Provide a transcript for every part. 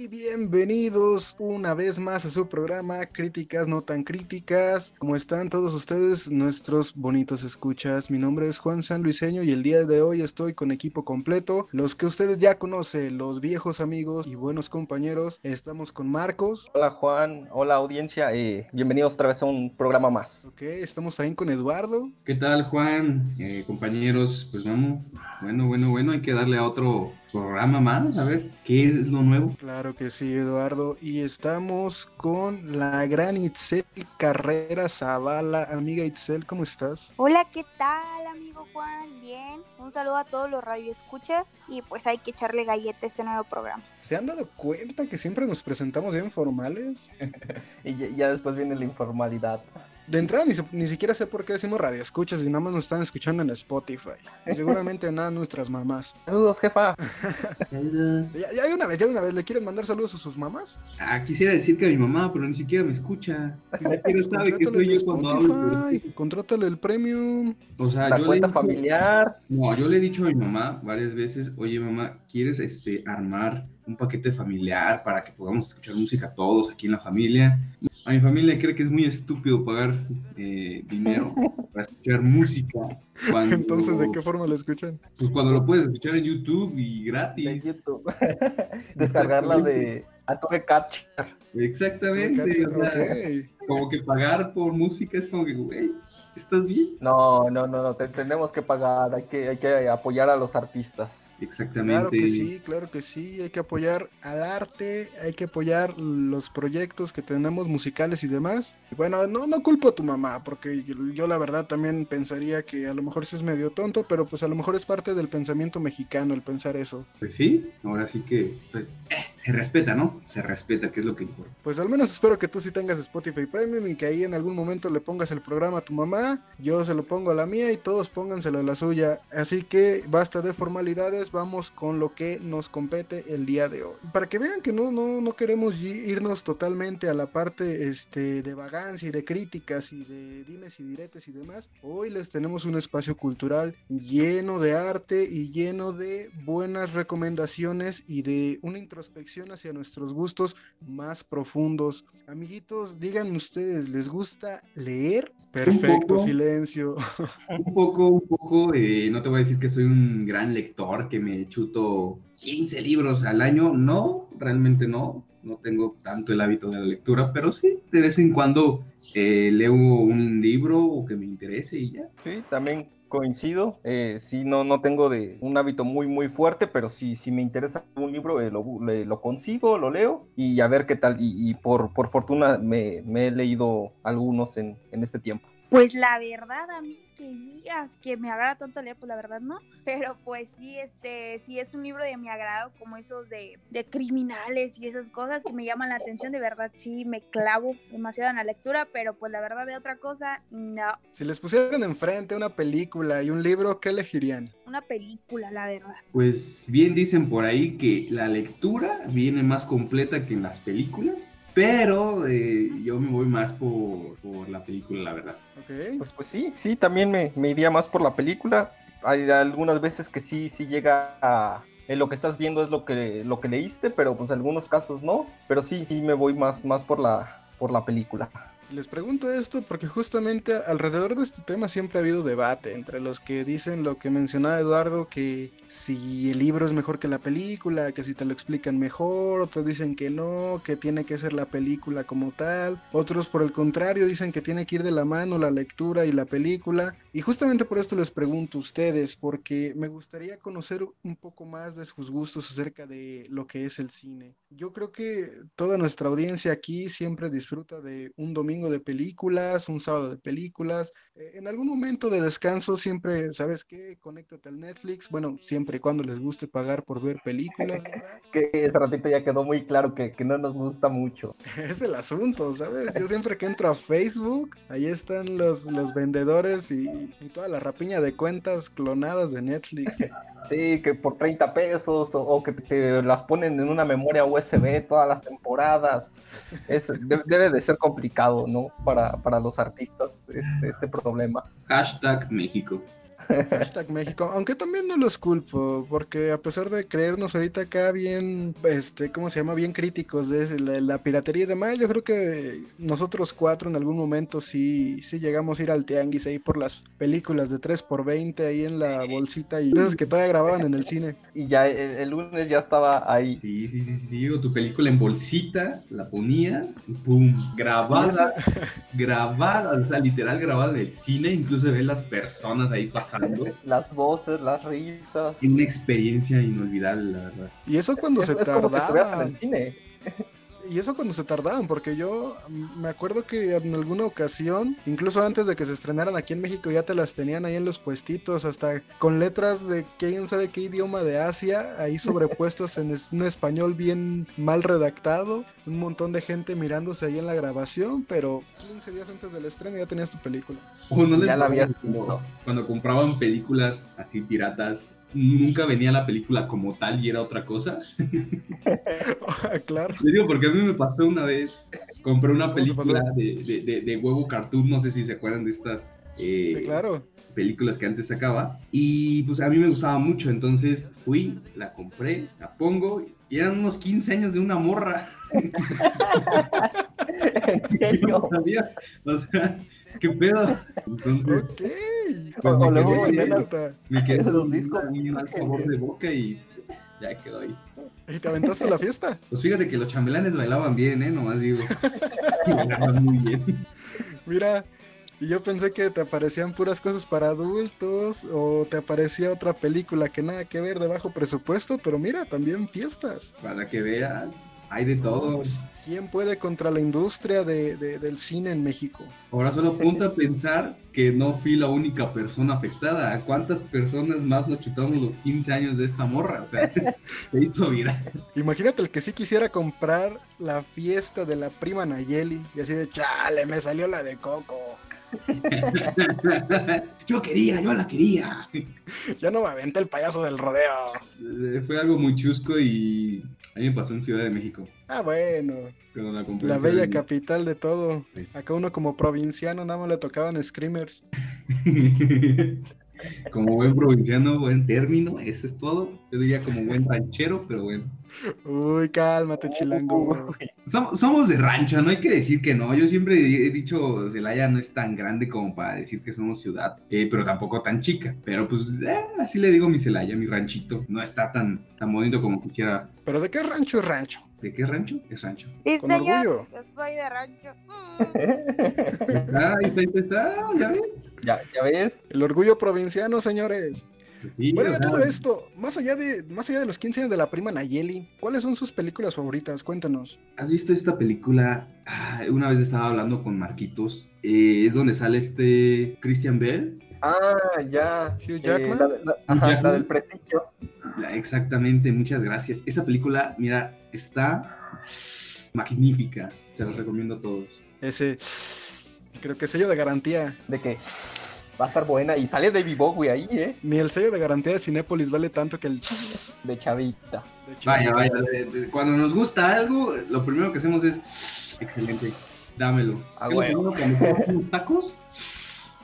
Y bienvenidos una vez más a su programa Críticas no tan críticas. ¿Cómo están todos ustedes, nuestros bonitos escuchas? Mi nombre es Juan San Luiseño y el día de hoy estoy con equipo completo. Los que ustedes ya conocen, los viejos amigos y buenos compañeros. Estamos con Marcos. Hola Juan, hola audiencia, y bienvenidos otra vez a un programa más. Ok, estamos también con Eduardo. ¿Qué tal Juan? Eh, compañeros, pues vamos. Bueno, bueno, bueno, hay que darle a otro programa más, a ver qué es lo nuevo. Claro que sí, Eduardo. Y estamos con la gran Itzel Carrera Zavala. Amiga Itzel, ¿cómo estás? Hola, ¿qué tal, amigo Juan? Bien. Un saludo a todos los radioescuchas y pues hay que echarle galleta a este nuevo programa. ¿Se han dado cuenta que siempre nos presentamos bien formales? y ya, ya, después viene la informalidad. De entrada ni, ni, siquiera sé por qué decimos radioescuchas y nada más nos están escuchando en Spotify. Y seguramente nada nuestras mamás. Saludos, jefa. Saludos. Ya, ya, una vez, ya una vez, ¿le quieren mandar saludos a sus mamás? Ah, quisiera decir que a mi mamá, pero ni siquiera me escucha. Ni siquiera sabe que soy yo cuando hablo. Contrátale el premium. O sea, la yo cuenta le dicho, familiar. No, yo le he dicho a mi mamá varias veces, oye mamá, ¿quieres este armar un paquete familiar para que podamos escuchar música todos aquí en la familia? A mi familia cree que es muy estúpido pagar eh, dinero para escuchar música. Cuando, Entonces, ¿de qué forma lo escuchan? Pues cuando lo puedes escuchar en YouTube y gratis. De YouTube. Descargarla de Atoque Catch. Exactamente. O sea, okay. Como que pagar por música es como que, güey, ¿estás bien? No, no, no, no, te, tenemos que pagar, hay que, hay que apoyar a los artistas. Exactamente. Claro que sí, claro que sí, hay que apoyar al arte, hay que apoyar los proyectos que tenemos musicales y demás. Y bueno, no, no culpo a tu mamá, porque yo, yo, la verdad también pensaría que a lo mejor sí es medio tonto, pero pues a lo mejor es parte del pensamiento mexicano el pensar eso. Pues sí, ahora sí que, pues, eh, se respeta, ¿no? Se respeta, que es lo que importa. Pues al menos espero que tú sí tengas Spotify Premium y que ahí en algún momento le pongas el programa a tu mamá, yo se lo pongo a la mía y todos pónganselo a la suya. Así que basta de formalidades vamos con lo que nos compete el día de hoy. Para que vean que no, no, no queremos irnos totalmente a la parte este, de vagancia y de críticas y de dimes y diretes y demás, hoy les tenemos un espacio cultural lleno de arte y lleno de buenas recomendaciones y de una introspección hacia nuestros gustos más profundos. Amiguitos, digan ustedes, ¿les gusta leer? Perfecto, poco, silencio. Un poco, un poco, eh, no te voy a decir que soy un gran lector, que me chuto 15 libros al año, no, realmente no, no tengo tanto el hábito de la lectura, pero sí, de vez en cuando eh, leo un libro o que me interese y ya. Sí, también coincido, eh, sí, no, no tengo de un hábito muy, muy fuerte, pero sí, si me interesa un libro, eh, lo, le, lo, consigo, lo leo y a ver qué tal, y, y por, por fortuna me, me, he leído algunos en, en este tiempo. Pues la verdad, a mí que digas que me agrada tanto leer, pues la verdad no. Pero pues sí, este, sí es un libro de mi agrado, como esos de, de criminales y esas cosas que me llaman la atención, de verdad sí me clavo demasiado en la lectura, pero pues la verdad de otra cosa, no. Si les pusieran enfrente una película y un libro, ¿qué elegirían? Una película, la verdad. Pues bien dicen por ahí que la lectura viene más completa que en las películas. Pero eh, yo me voy más por, por, la película, la verdad. Okay. Pues, pues sí, sí, también me, me, iría más por la película. Hay algunas veces que sí, sí llega a... Eh, lo que estás viendo es lo que, lo que leíste, pero pues en algunos casos no. Pero sí, sí me voy más, más por, la, por la película. Les pregunto esto porque justamente alrededor de este tema siempre ha habido debate entre los que dicen lo que mencionaba Eduardo, que si el libro es mejor que la película, que si te lo explican mejor, otros dicen que no, que tiene que ser la película como tal, otros por el contrario dicen que tiene que ir de la mano la lectura y la película, Y justamente por esto les pregunto a ustedes, porque me gustaría conocer un poco más de sus gustos acerca de lo que es el cine. Yo creo que toda nuestra audiencia aquí siempre disfruta de un domingo de películas, un sábado de películas. Eh, en algún momento de descanso siempre, ¿sabes qué? Conéctate al Netflix. Bueno, siempre y cuando les guste pagar por ver películas. Que ese ratito ya quedó muy claro que, que no nos gusta mucho. Es el asunto, ¿sabes? Yo siempre que entro a Facebook, ahí están los, los vendedores y, y toda la rapiña de cuentas clonadas de Netflix. Sí, que por 30 pesos o, o que te las ponen en una memoria USB todas las temporadas. Es, de- debe de ser complicado, ¿no? Para, para los artistas este, este problema. Hashtag México. Hashtag México, aunque también no los culpo, porque a pesar de creernos ahorita acá bien, este, ¿cómo se llama? Bien críticos de la, la piratería y demás, yo creo que nosotros cuatro en algún momento sí, sí llegamos a ir al tianguis ahí por las películas de 3x20 ahí en la bolsita y esas que todavía grababan en el cine. Y ya el, el lunes ya estaba ahí. Sí, sí, sí, sí. O tu película en bolsita, la ponías y pum, grabada, grabada, o sea, literal grabada del cine, incluso ves las personas ahí pasando. Las voces, las risas. Es una experiencia inolvidable, la verdad. Y eso cuando es, se es como si estuvieras en el cine. Y eso cuando se tardaban, porque yo me acuerdo que en alguna ocasión, incluso antes de que se estrenaran aquí en México, ya te las tenían ahí en los puestitos, hasta con letras de quién sabe qué idioma de Asia, ahí sobrepuestas en es- un español bien mal redactado, un montón de gente mirándose ahí en la grabación, pero 15 días antes del estreno ya tenías tu película. O no les Ya la habías cuando, cuando compraban películas así piratas, nunca venía la película como tal y era otra cosa. claro. Le digo porque a mí me pasó una vez, compré una ¿Cómo te película de, de- de- de huevo cartoon, no sé si se acuerdan de estas eh, Sí, claro. películas que antes sacaba. Y pues a mí me gustaba mucho, entonces fui, la compré, la pongo y eran unos 15 años de una morra. en serio. no sabía, o sea, ¿qué pedo? Entonces Ok. Pues O me luego quedé- Anécdota. me quedé con discos un mal sabor de boca y ya quedó ahí. ¿Y te aventaste la fiesta? Pues fíjate que los chambelanes bailaban bien, ¿eh? Nomás digo. bailaban muy bien. Mira, y yo pensé que te aparecían puras cosas para adultos o te aparecía otra película que nada que ver de bajo presupuesto, pero mira, también fiestas. Para que veas, hay de todo. Pues, ¿Quién puede contra la industria de- de- del cine en México? Ahora solo ponte a pensar que no fui la única persona afectada. ¿A cuántas personas más nos chutamos los 15 años de esta morra? O sea, se hizo viral. Imagínate el que sí quisiera comprar la fiesta de la prima Nayeli y así de chale, me salió la de Coco. Yo quería, yo la quería. Ya no me aventé el payaso del rodeo. Eh, Fue algo muy chusco y a mí me pasó en Ciudad de México. Ah, bueno, la bella de capital de todo. Acá uno como provinciano nada más le tocaban screamers. como buen provinciano, buen término, eso es todo. Yo diría como buen ranchero, pero bueno. Uy, cálmate, chilango. Somos, somos de rancho, no hay que decir que no. Yo siempre he dicho, Celaya no es tan grande como para decir que somos ciudad, eh, pero tampoco tan chica. Pero pues eh, así le digo mi Celaya, mi ranchito. No está tan, tan bonito como quisiera. Pero de qué rancho es rancho. ¿De qué rancho? Es rancho. Sí, Con señor, orgullo. yo soy de rancho. Mm. Ah, ahí está, ahí está, ya ves. ya, ya ves. El orgullo provinciano, señores. Sí, Bueno, de todo esto, más allá de, más allá de los 15 años de la prima Nayeli, ¿cuáles son sus películas favoritas? Cuéntanos. ¿Has visto esta película? Ah, una vez estaba hablando con Marquitos. eh, es donde sale este Christian Bell. Ah, ya. Hugh Eh, Jackman. la, la- ajá, Jackman. la del prestigio. Exactamente, muchas gracias. Esa película, mira, está magnífica. Se los recomiendo a todos. Ese, creo que sello de garantía. De que va a estar buena. Y sale David Bowie ahí, ¿eh? Ni el sello de garantía de Cinépolis vale tanto que el... De chavita. de Vaya, vaya. de- de- cuando nos gusta algo, lo primero que hacemos es excelente. Dámelo. Ah, bueno. cuando tacos,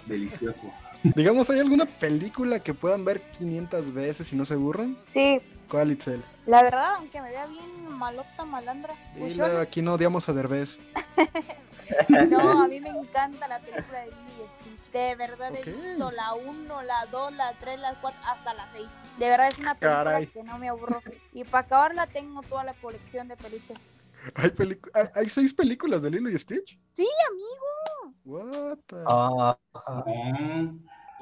delicioso. Digamos, ¿hay alguna película que puedan ver 500 veces y no se aburran? Sí, ¿Cuál, Itzel? la verdad, aunque me vea bien malota, malandra. Dile, aquí no odiamos a Derbez. No, a mí me encanta la película de Lilo y Stitch. De verdad Ok. he visto la 1, la 2, la 3, la 4, hasta la 6. De verdad es una película Caray. que no me aburro. Y para acabarla tengo toda la colección de peluches. ¿Hay, ah, ¿Hay seis películas de Lilo y Stitch? Sí, amigo. What the- Ah,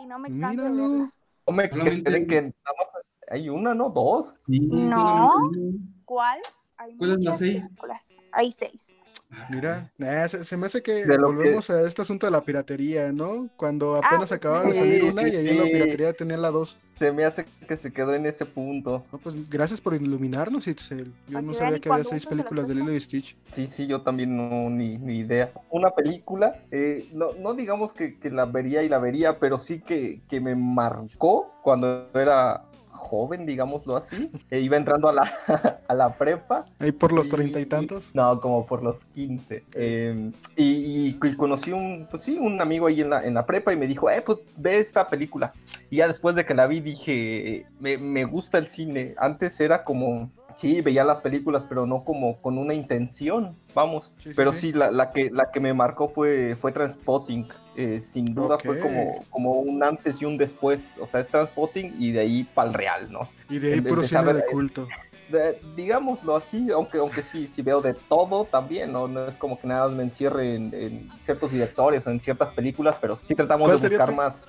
Y no me canso de verlas. No me Solamente- que nada más hay una, ¿no? Dos. Sí, No. solamente- ¿Cuál? Hay ¿Cuál es la muchas seis? películas. Hay seis. Ah, Mira, eh, se, se me hace que De lo que- volvemos a este asunto de la piratería, ¿no? Cuando apenas pues, acababa de salir una y ahí la piratería tenía la dos. Se me hace que se quedó en ese punto. No, pues gracias por iluminarnos, Itzel. Yo no sabía que había seis películas de. Lilo y Stitch. Sí, sí, yo también no, ni, ni idea. Una película, eh, no, no digamos que, que la vería y la vería, pero sí que, que me marcó cuando era joven, digámoslo así. E iba entrando a la, a la prepa. Ahí por los Y- treinta y tantos. No, como por los 15. Eh, y, y conocí un, pues sí, un amigo ahí en la, en la prepa y me dijo, eh, pues ve esta película. Y ya después de que la vi dije, me, me gusta el cine. Antes era como, sí, veía las películas, pero no como con una intención, vamos. Sí, sí, pero sí. sí, la, la que, la que me marcó fue, fue Transpotting. Eh, sin duda fue como, como un antes y un después. O sea, es Transpotting y de ahí para el real, ¿no? Y de ahí em- ver de ahí. culto. de- digámoslo así, aunque, aunque sí, sí veo de todo también, ¿no? No es como que nada me encierre en, en ciertos directores o en ciertas películas, pero sí tratamos ¿Cuál de buscar tu- más,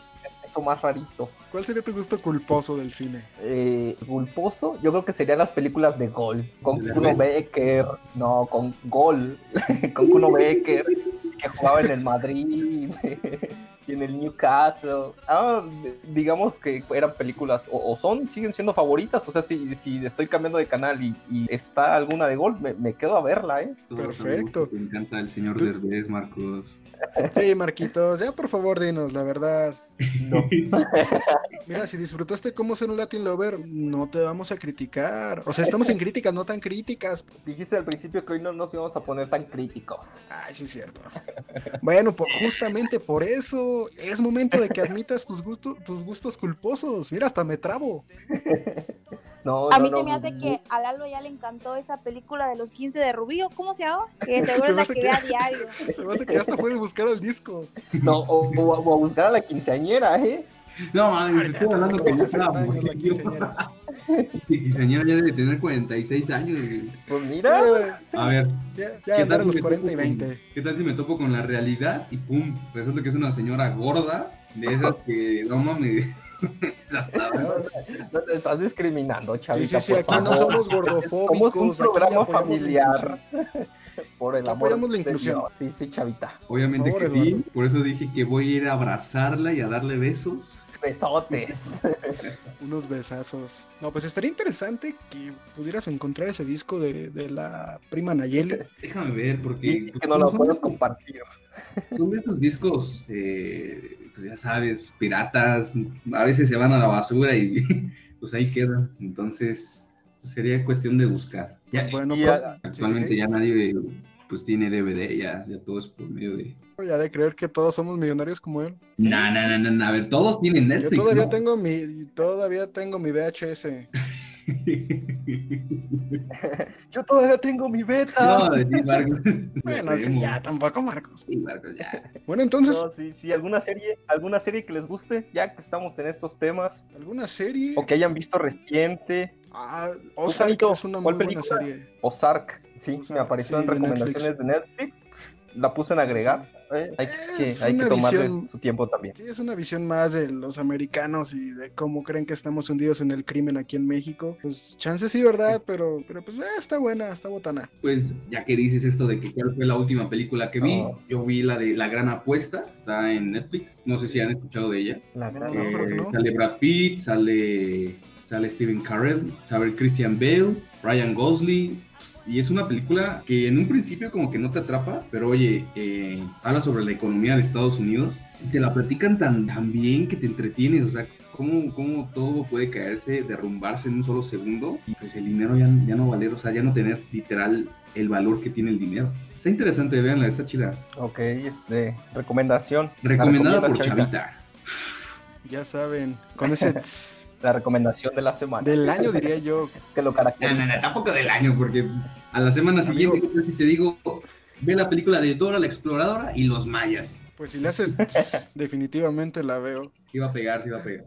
más rarito. ¿Cuál sería tu gusto culposo del cine? Eh, Gulposo, yo creo que serían las películas de Gol, con ¿De Kuno? Becker, no, con Gol, con Kuno Becker, que jugaba en el Madrid. Y en el Newcastle. Ah, digamos que eran películas, o, o son, siguen siendo favoritas. O sea, si, si estoy cambiando de canal y, y está alguna de gol, me, me quedo a verla, ¿eh? Perfecto. te encanta el señor Derbez, Marcos. Sí, Marquitos, ya por favor dinos, la verdad. No. Mira, si disfrutaste cómo ser un Latin Lover, no te vamos a criticar. O sea, estamos en críticas, no tan críticas. Dijiste al principio que hoy no nos íbamos a poner tan críticos. Ay, sí es cierto. Bueno, por- justamente por eso es momento de que admitas tus gustos, tus gustos culposos. Mira, hasta me trabo. No, A no, mí no, se me hace que a Lalo ya le encantó esa película de los 15 de Rubí, ¿o ¿cómo se llama? Que seguro Se la que que- a diario. Se me hace que ya hasta puedes buscar el disco. No, o, o a buscar a la quinceañera, ¿eh? No, mames, te estoy hablando como Esa una es la mujer. quinceañera. Quinceañera ya debe tener 46 años. güey. Pues Sí, mira. A ver, ya, ¿Qué ya andar tal los si me 40 y topo con- 20. ¿Qué tal si me topo con la realidad y pum? Resulta que es una señora gorda, de esas que no mames. es hasta. No te estás discriminando, Sí, chavita. sí, sí, por aquí no favor. somos gordofóbicos. Somos un programa familiar. Por el amor Apoyamos la inclusión. Dios. Sí, sí, chavita. Obviamente Por que favor, sí, Eduardo. por eso dije que voy a ir a abrazarla y a darle besos. Besotes. Unos besazos. No, pues estaría interesante que pudieras encontrar ese disco de, de la prima Nayeli. Déjame ver, porque. Y que no lo puedas compartir. Son de esos discos, eh, pues ya sabes, piratas, a veces se van a la basura y pues ahí quedan. Entonces, pues, sería cuestión de buscar. Ya, Bueno, y sí, sí, actualmente sí. ya nadie pues tiene DVD, ya, ya todo es por medio de... Ya de creer que todos somos millonarios como él. No, no, no, no, no, a ver, todos tienen Yo Netflix. todavía ¿no? tengo mi, todavía tengo mi VHS. Yo todavía tengo mi beta. no, de ti, Marcos. Bueno, sí, ya tampoco, Marcos. Sí, Marcos, ya. Bueno, entonces, No, sí, sí, alguna serie, alguna serie que les guste, ya que estamos en estos temas, ¿alguna serie? o que hayan visto reciente, Ah, Ozark Juanito, es una muy ¿cuál buena serie. Ozark, sí, Ozark, me apareció sí, en de recomendaciones de Netflix, la puse en agregar, eh, hay que, Es hay que una tomarle visión- su tiempo también. Sí, es una visión más de los americanos y de cómo creen que estamos hundidos en el crimen aquí en México. Pues chance sí, ¿verdad? Pero, pero pues eh, está buena, está botana. Pues ya que dices esto de que cuál fue la última película que vi, Oh. yo vi la de La Gran Apuesta, está en Netflix, no sé si han escuchado de ella. La gran- no, Eh, no. Sale Brad Pitt, sale, sale Steven Carell, sale Christian Bale, Ryan Gosling. Y es una película que en un principio como que no te atrapa, pero oye, eh, habla sobre la economía de Estados Unidos y te la platican tan, tan bien que te entretienes, o sea, cómo, cómo todo puede caerse, derrumbarse en un solo segundo y pues el dinero ya, ya no valer, o sea, ya no tener literal el valor que tiene el dinero. Está interesante, véanla, está chida. Ok, este, recomendación. Recomendada por recomienda Chavita. Ya saben, con ese La recomendación de la semana. del año diría yo. Que lo No, caracteriza. no, no, tampoco del año, porque a la semana Amigo. siguiente, ¿qué tal si te digo, ve la película de Dora la Exploradora y los mayas. Pues si le haces tss, definitivamente la veo. Sí va a pegar, sí va a pegar.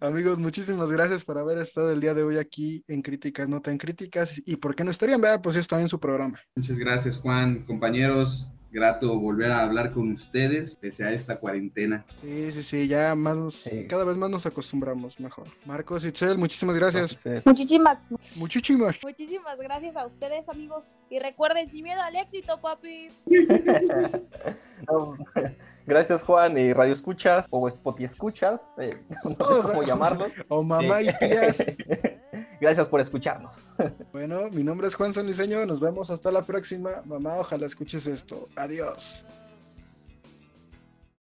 Amigos, muchísimas gracias por haber estado el día de hoy aquí en Críticas No Tan Críticas. Y por qué no estarían, ¿verdad? Pues esto en su programa. Muchas gracias, Juan, compañeros. Grato volver a hablar con ustedes pese a esta cuarentena. Sí, sí, sí, ya más nos, Sí. cada vez más nos acostumbramos mejor. Marcos Itzel, muchísimas gracias. Muchísimas, Muchísimas. muchísimas gracias a ustedes, amigos. Y recuerden, sin miedo al éxito, papi. No, Gracias Juan y Radio Escuchas o Spotify Escuchas, eh, no sé cómo llamarlo. O mamá Sí. y tías. Gracias por escucharnos. Bueno, mi nombre es Juan San. Nos vemos hasta la próxima. Mamá, ojalá escuches esto. Adiós.